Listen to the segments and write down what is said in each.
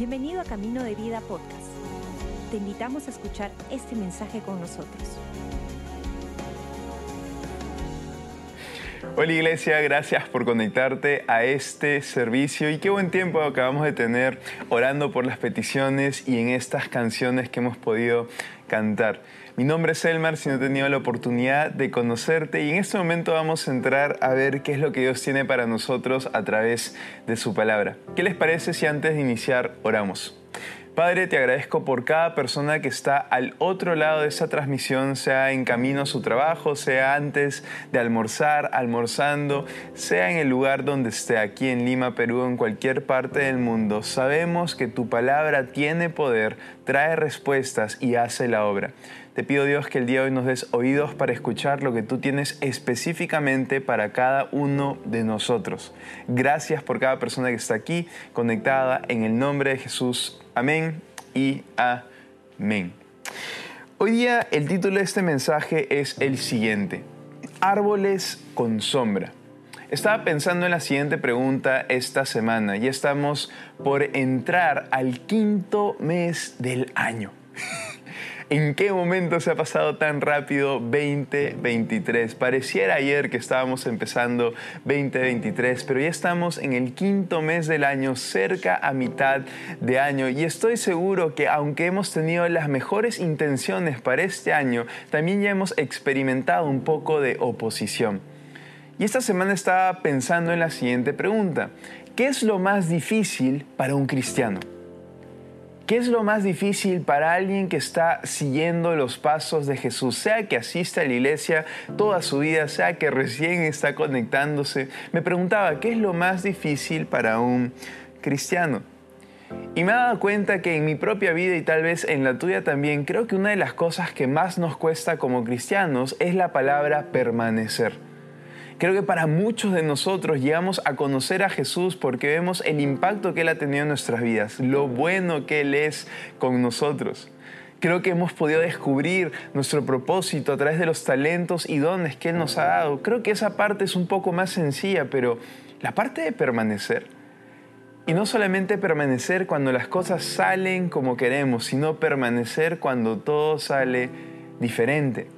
Bienvenido a Camino de Vida Podcast. Te invitamos a escuchar este mensaje con nosotros. Hola iglesia, gracias por conectarte a este servicio y qué buen tiempo acabamos de tener orando por las peticiones y en estas canciones que hemos podido cantar. Mi nombre es Elmar, si no he tenido la oportunidad de conocerte y en este momento vamos a entrar a ver qué es lo que Dios tiene para nosotros a través de su palabra. ¿Qué les parece si antes de iniciar oramos? Padre, te agradezco por cada persona que está al otro lado de esa transmisión, sea en camino a su trabajo, sea antes de almorzar, almorzando, sea en el lugar donde esté, aquí en Lima, Perú, en cualquier parte del mundo. Sabemos que tu palabra tiene poder, trae respuestas y hace la obra. Te pido Dios que el día de hoy nos des oídos para escuchar lo que tú tienes específicamente para cada uno de nosotros. Gracias por cada persona que está aquí conectada en el nombre de Jesús. Amén y amén. Hoy día el título de este mensaje es el siguiente. Árboles con sombra. Estaba pensando en la siguiente pregunta esta semana y estamos por entrar al quinto mes del año. ¿En qué momento se ha pasado tan rápido 2023? Pareciera ayer que estábamos empezando 2023, pero ya estamos en el quinto mes del año, cerca a mitad de año, y estoy seguro que aunque hemos tenido las mejores intenciones para este año, también ya hemos experimentado un poco de oposición. Y esta semana estaba pensando en la siguiente pregunta. ¿Qué es lo más difícil para un cristiano? ¿Qué es lo más difícil para alguien que está siguiendo los pasos de Jesús? Sea que asiste a la iglesia toda su vida, sea que recién está conectándose. Me preguntaba, ¿qué es lo más difícil para un cristiano? Y me he dado cuenta que en mi propia vida y tal vez en la tuya también, creo que una de las cosas que más nos cuesta como cristianos es la palabra permanecer. Creo que para muchos de nosotros llegamos a conocer a Jesús porque vemos el impacto que Él ha tenido en nuestras vidas, lo bueno que Él es con nosotros. Creo que hemos podido descubrir nuestro propósito a través de los talentos y dones que Él nos ha dado. Creo que esa parte es un poco más sencilla, pero la parte de permanecer. Y no solamente permanecer cuando las cosas salen como queremos, sino permanecer cuando todo sale diferente.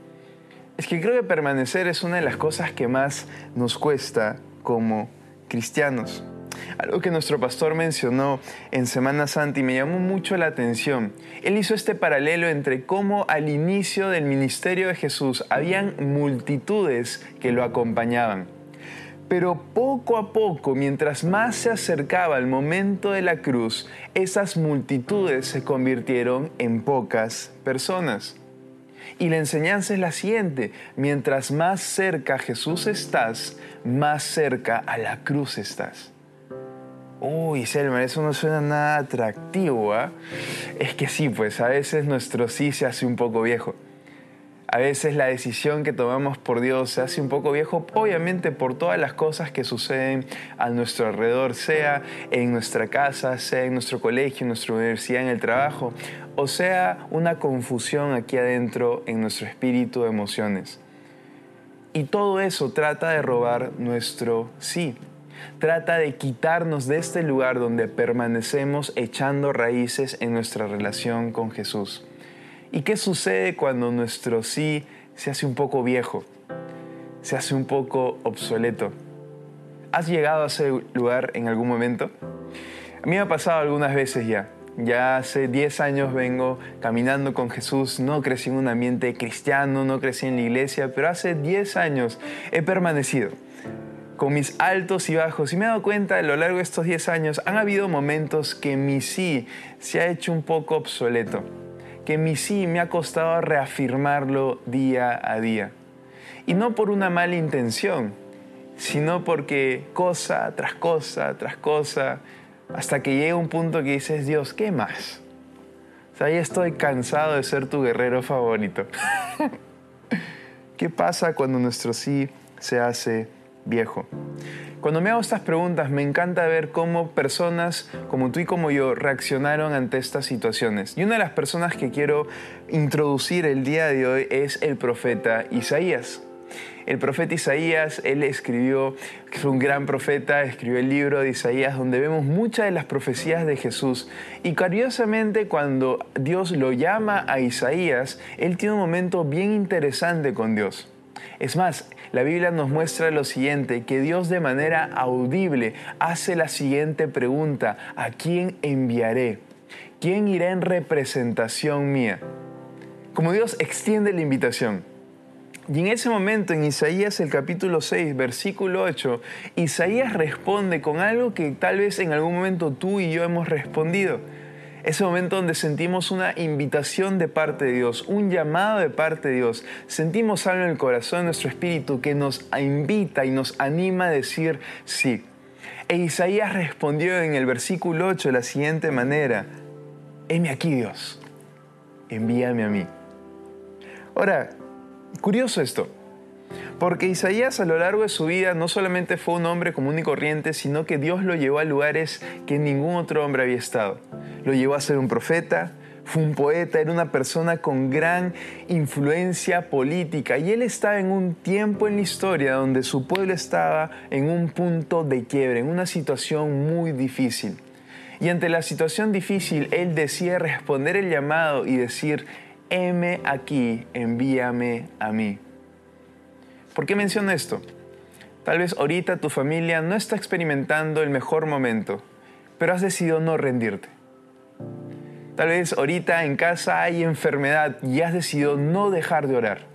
Es que creo que permanecer es una de las cosas que más nos cuesta como cristianos. Algo que nuestro pastor mencionó en Semana Santa y me llamó mucho la atención. Él hizo este paralelo entre cómo al inicio del ministerio de Jesús habían multitudes que lo acompañaban. Pero poco a poco, mientras más se acercaba el momento de la cruz, esas multitudes se convirtieron en pocas personas. Y la enseñanza es la siguiente, mientras más cerca Jesús estás, más cerca a la cruz estás. Uy, Selma, eso no suena nada atractivo, ¿ah? Es que sí, pues a veces nuestro sí se hace un poco viejo. A veces la decisión que tomamos por Dios se hace un poco viejo, obviamente por todas las cosas que suceden a nuestro alrededor, sea en nuestra casa, sea en nuestro colegio, en nuestra universidad, en el trabajo, o sea una confusión aquí adentro en nuestro espíritu de emociones. Y todo eso trata de robar nuestro sí. Trata de quitarnos de este lugar donde permanecemos echando raíces en nuestra relación con Jesús. ¿Y qué sucede cuando nuestro sí se hace un poco viejo? Se hace un poco obsoleto. ¿Has llegado a ese lugar en algún momento? A mí me ha pasado algunas veces ya. Ya hace 10 años vengo caminando con Jesús, no crecí en un ambiente cristiano, no crecí en la iglesia, pero hace 10 años he permanecido con mis altos y bajos y me he dado cuenta a lo largo de estos 10 años han habido momentos que mi sí se ha hecho un poco obsoleto que mi sí me ha costado reafirmarlo día a día. Y no por una mala intención, sino porque cosa tras cosa tras cosa, hasta que llega un punto que dices, Dios, ¿qué más? O sea, ya estoy cansado de ser tu guerrero favorito. ¿Qué pasa cuando nuestro sí se hace viejo? Cuando me hago estas preguntas me encanta ver cómo personas como tú y como yo reaccionaron ante estas situaciones. Y una de las personas que quiero introducir el día de hoy es el profeta Isaías. El profeta Isaías, él escribió, fue un gran profeta, escribió el libro de Isaías donde vemos muchas de las profecías de Jesús. Y curiosamente cuando Dios lo llama a Isaías, él tiene un momento bien interesante con Dios. Es más, la Biblia nos muestra lo siguiente, que Dios de manera audible hace la siguiente pregunta, ¿a quién enviaré? ¿Quién irá en representación mía? Como Dios extiende la invitación. Y en ese momento, en Isaías el capítulo 6, versículo 8, Isaías responde con algo que tal vez en algún momento tú y yo hemos respondido. Ese momento donde sentimos una invitación de parte de Dios, un llamado de parte de Dios. Sentimos algo en el corazón de nuestro espíritu que nos invita y nos anima a decir sí. E Isaías respondió en el versículo 8 de la siguiente manera, heme aquí Dios, envíame a mí. Ahora, curioso esto, porque Isaías a lo largo de su vida no solamente fue un hombre común y corriente, sino que Dios lo llevó a lugares que ningún otro hombre había estado. Lo llevó a ser un profeta, fue un poeta, era una persona con gran influencia política y él estaba en un tiempo en la historia donde su pueblo estaba en un punto de quiebre, en una situación muy difícil. Y ante la situación difícil, él decide responder el llamado y decir, heme aquí, envíame a mí. ¿Por qué menciono esto? Tal vez ahorita tu familia no está experimentando el mejor momento, pero has decidido no rendirte. Tal vez ahorita en casa hay enfermedad y has decidido no dejar de orar.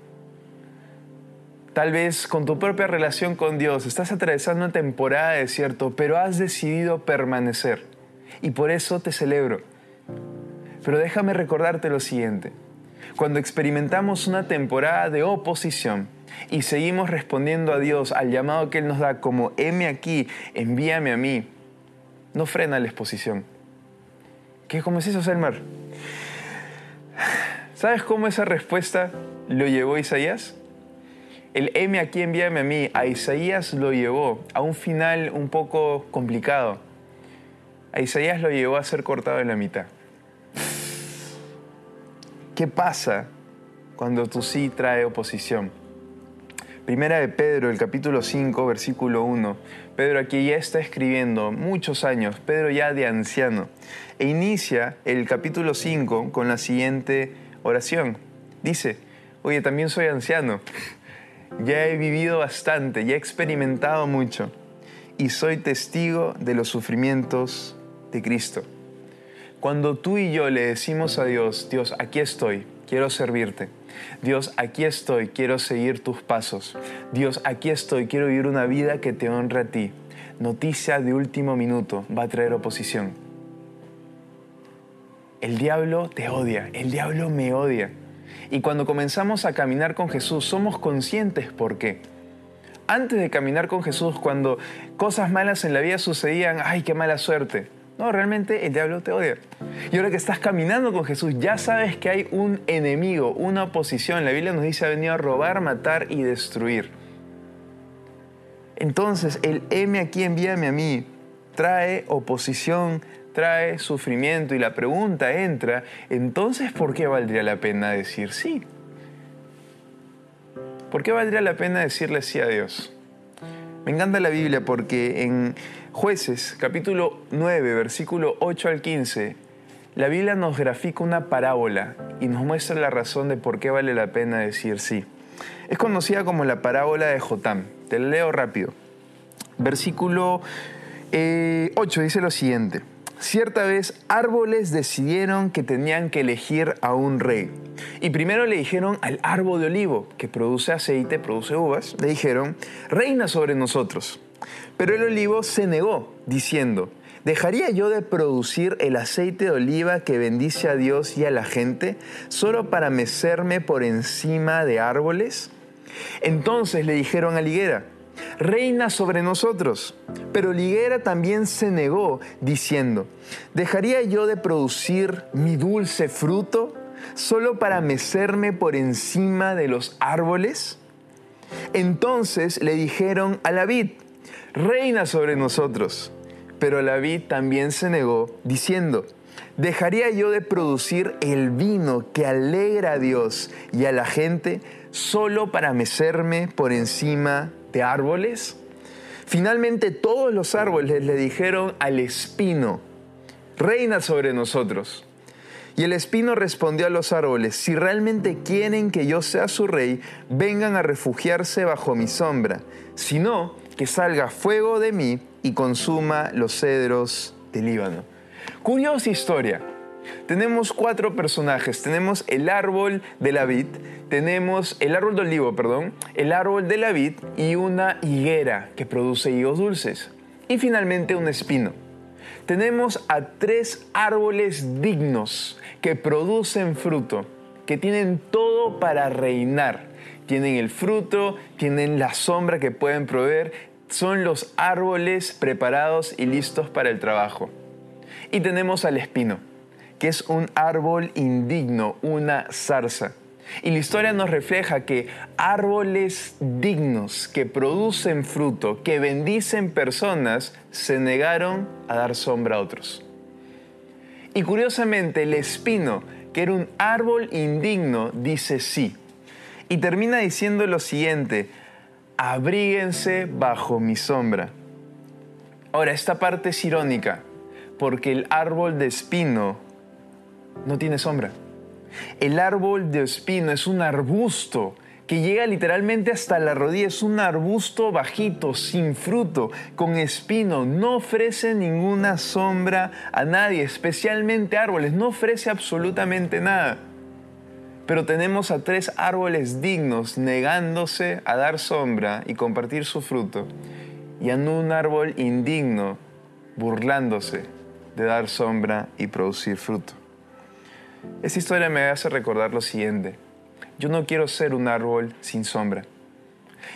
Tal vez con tu propia relación con Dios estás atravesando una temporada de desierto, pero has decidido permanecer. Y por eso te celebro. Pero déjame recordarte lo siguiente. Cuando experimentamos una temporada de oposición y seguimos respondiendo a Dios al llamado que Él nos da como, heme aquí, envíame a mí, no frena la exposición. ¿Qué, ¿Cómo es eso, Selmar? ¿Sabes cómo esa respuesta lo llevó Isaías? El heme aquí, envíame a mí, a Isaías lo llevó a un final un poco complicado. A Isaías lo llevó a ser cortado en la mitad. ¿Qué pasa cuando tu sí trae oposición? Primera de Pedro, el capítulo 5, versículo 1. Pedro aquí ya está escribiendo muchos años, Pedro ya de anciano, e inicia el capítulo 5 con la siguiente oración. Dice, oye, también soy anciano, ya he vivido bastante, ya he experimentado mucho, y soy testigo de los sufrimientos de Cristo. Cuando tú y yo le decimos a Dios, Dios, aquí estoy, quiero servirte. Dios, aquí estoy, quiero seguir tus pasos. Dios, aquí estoy, quiero vivir una vida que te honra a ti. Noticia de último minuto va a traer oposición. El diablo te odia, el diablo me odia. Y cuando comenzamos a caminar con Jesús, somos conscientes por qué. Antes de caminar con Jesús, cuando cosas malas en la vida sucedían, ay, qué mala suerte no, realmente el diablo te odia. Y ahora que estás caminando con Jesús, ya sabes que hay un enemigo, una oposición. La Biblia nos dice ha venido a robar, matar y destruir. Entonces, el M aquí, envíame a mí, trae oposición, trae sufrimiento. Y la pregunta entra, entonces, ¿por qué valdría la pena decir sí? ¿Por qué valdría la pena decirle sí a Dios? Me encanta la Biblia porque en Jueces, capítulo 9, versículo 8 al 15, la Biblia nos grafica una parábola y nos muestra la razón de por qué vale la pena decir sí. Es conocida como la parábola de Jotam. Te la leo rápido. Versículo 8 eh, dice lo siguiente. Cierta vez árboles decidieron que tenían que elegir a un rey. Y primero le dijeron al árbol de olivo, que produce aceite, produce uvas, le dijeron, reina sobre nosotros. Pero el olivo se negó, diciendo, ¿dejaría yo de producir el aceite de oliva que bendice a Dios y a la gente solo para mecerme por encima de árboles? Entonces le dijeron a la higuera, reina sobre nosotros. Pero la higuera también se negó, diciendo, ¿dejaría yo de producir mi dulce fruto solo para mecerme por encima de los árboles? Entonces le dijeron a la vid, reina sobre nosotros. Pero la vid también se negó, diciendo, ¿dejaría yo de producir el vino que alegra a Dios y a la gente solo para mecerme por encima de árboles? Finalmente todos los árboles le dijeron al espino, reina sobre nosotros. Y el espino respondió a los árboles, si realmente quieren que yo sea su rey, vengan a refugiarse bajo mi sombra. Si no, que salga fuego de mí y consuma los cedros del Líbano. Curiosa historia. Tenemos cuatro personajes. Tenemos el árbol de la vid, tenemos el árbol de olivo, perdón, el árbol de la vid y una higuera que produce higos dulces. Y finalmente un espino. Tenemos a tres árboles dignos que producen fruto, que tienen todo para reinar. Tienen el fruto, tienen la sombra que pueden proveer, son los árboles preparados y listos para el trabajo. Y tenemos al espino, que es un árbol indigno, una zarza. Y la historia nos refleja que árboles dignos que producen fruto, que bendicen personas, se negaron a dar sombra a otros. Y curiosamente el espino, que era un árbol indigno, dice sí. Y termina diciendo lo siguiente, abríguense bajo mi sombra. Ahora, esta parte es irónica, porque el árbol de espino no tiene sombra. El árbol de espino es un arbusto que llega literalmente hasta la rodilla. Es un arbusto bajito, sin fruto, con espino. No ofrece ninguna sombra a nadie, especialmente árboles. No ofrece absolutamente nada. Pero tenemos a tres árboles dignos negándose a dar sombra y compartir su fruto. Y a un árbol indigno burlándose de dar sombra y producir fruto. Esta historia me hace recordar lo siguiente. Yo no quiero ser un árbol sin sombra.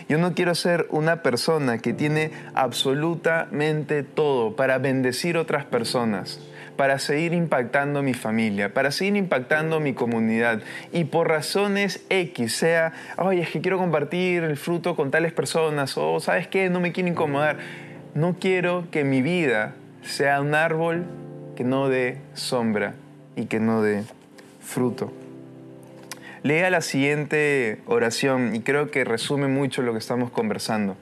Yo no quiero ser una persona que tiene absolutamente todo para bendecir otras personas, para seguir impactando mi familia, para seguir impactando mi comunidad. Y por razones X, sea, oye, es que quiero compartir el fruto con tales personas, o sabes qué, no me quiero incomodar. No quiero que mi vida sea un árbol que no dé sombra y que no dé fruto. Lea la siguiente oración y creo que resume mucho lo que estamos conversando.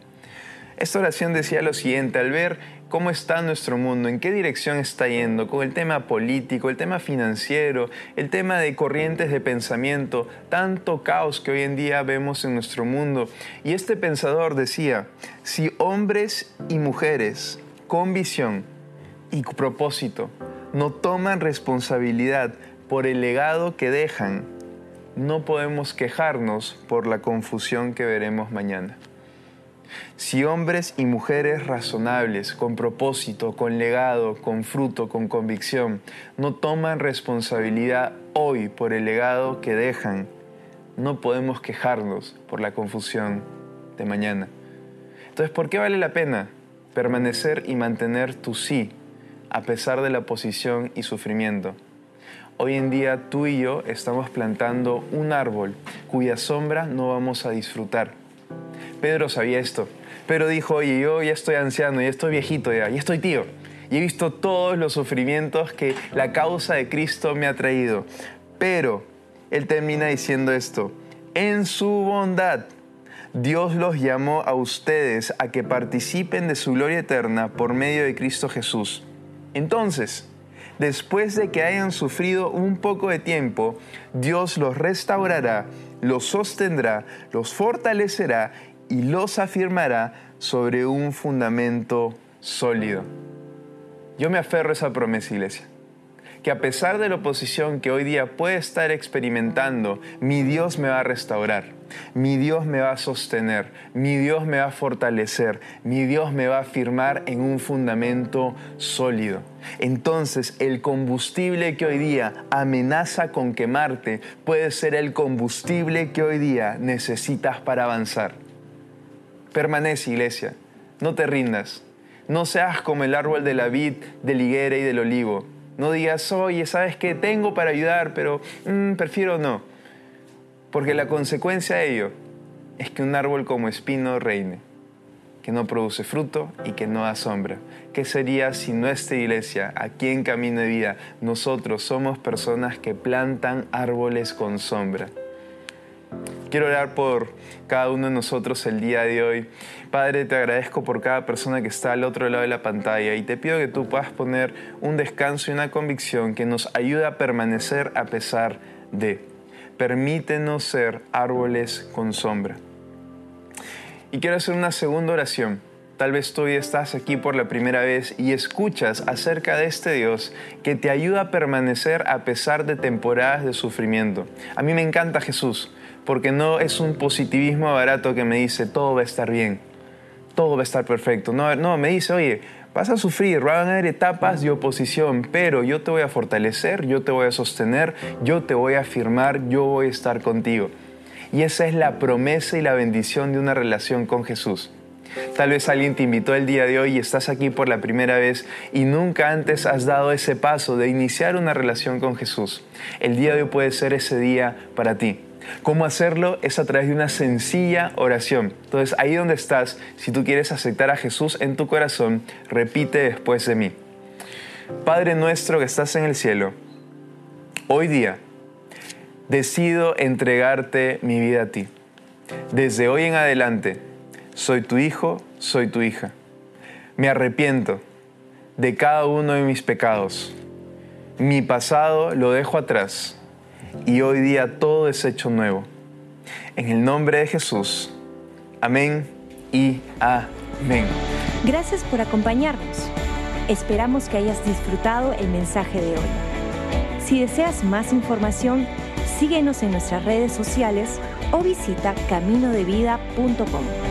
Esta oración decía lo siguiente, al ver cómo está nuestro mundo, en qué dirección está yendo, con el tema político, el tema financiero, el tema de corrientes de pensamiento, tanto caos que hoy en día vemos en nuestro mundo. Y este pensador decía, si hombres y mujeres con visión y propósito no toman responsabilidad por el legado que dejan, no podemos quejarnos por la confusión que veremos mañana. Si hombres y mujeres razonables, con propósito, con legado, con fruto, con convicción, no toman responsabilidad hoy por el legado que dejan, no podemos quejarnos por la confusión de mañana. Entonces, ¿por qué vale la pena permanecer y mantener tu sí a pesar de la oposición y sufrimiento? Hoy en día tú y yo estamos plantando un árbol cuya sombra no vamos a disfrutar. Pedro sabía esto. Pedro dijo, oye, yo ya estoy anciano, ya estoy viejito, ya, ya estoy tío. Y he visto todos los sufrimientos que la causa de Cristo me ha traído. Pero él termina diciendo esto, en su bondad Dios los llamó a ustedes a que participen de su gloria eterna por medio de Cristo Jesús. Entonces, después de que hayan sufrido un poco de tiempo, Dios los restaurará, los sostendrá, los fortalecerá y los afirmará sobre un fundamento sólido. Yo me aferro a esa promesa, iglesia que a pesar de la oposición que hoy día puede estar experimentando, mi Dios me va a restaurar, mi Dios me va a sostener, mi Dios me va a fortalecer, mi Dios me va a firmar en un fundamento sólido. Entonces el combustible que hoy día amenaza con quemarte puede ser el combustible que hoy día necesitas para avanzar. Permanece, iglesia, no te rindas. No seas como el árbol de la vid, del higuera y del olivo no digas, oye, ¿sabes qué? Tengo para ayudar, pero mm, prefiero no. Porque la consecuencia de ello es que un árbol como espino reine, que no produce fruto y que no da sombra. ¿Qué sería si nuestra iglesia, aquí en Camino de Vida, nosotros somos personas que plantan árboles con sombra? Quiero orar por cada uno de nosotros el día de hoy. Padre, te agradezco por cada persona que está al otro lado de la pantalla y te pido que tú puedas poner un descanso y una convicción que nos ayude a permanecer a pesar de. Permítenos ser árboles con sombra. Y quiero hacer una segunda oración. Tal vez tú hoy estás aquí por la primera vez y escuchas acerca de este Dios que te ayuda a permanecer a pesar de temporadas de sufrimiento. A mí me encanta Jesús porque no es un positivismo barato que me dice todo va a estar bien, todo va a estar perfecto. No, no me dice, oye, vas a sufrir, van a haber etapas de oposición, pero yo te voy a fortalecer, yo te voy a sostener, yo te voy a afirmar, yo voy a estar contigo. Y esa es la promesa y la bendición de una relación con Jesús. Tal vez alguien te invitó el día de hoy y estás aquí por la primera vez y nunca antes has dado ese paso de iniciar una relación con Jesús. El día de hoy puede ser ese día para ti. ¿Cómo hacerlo? Es a través de una sencilla oración. Entonces, ahí donde estás, si tú quieres aceptar a Jesús en tu corazón, repite después de mí. Padre nuestro que estás en el cielo, hoy día decido entregarte mi vida a ti. Desde hoy en adelante, soy tu hijo, soy tu hija. Me arrepiento de cada uno de mis pecados. Mi pasado lo dejo atrás y hoy día todo es hecho nuevo. En el nombre de Jesús. Amén y amén. Gracias por acompañarnos. Esperamos que hayas disfrutado el mensaje de hoy. Si deseas más información, síguenos en nuestras redes sociales o visita caminodevida.com.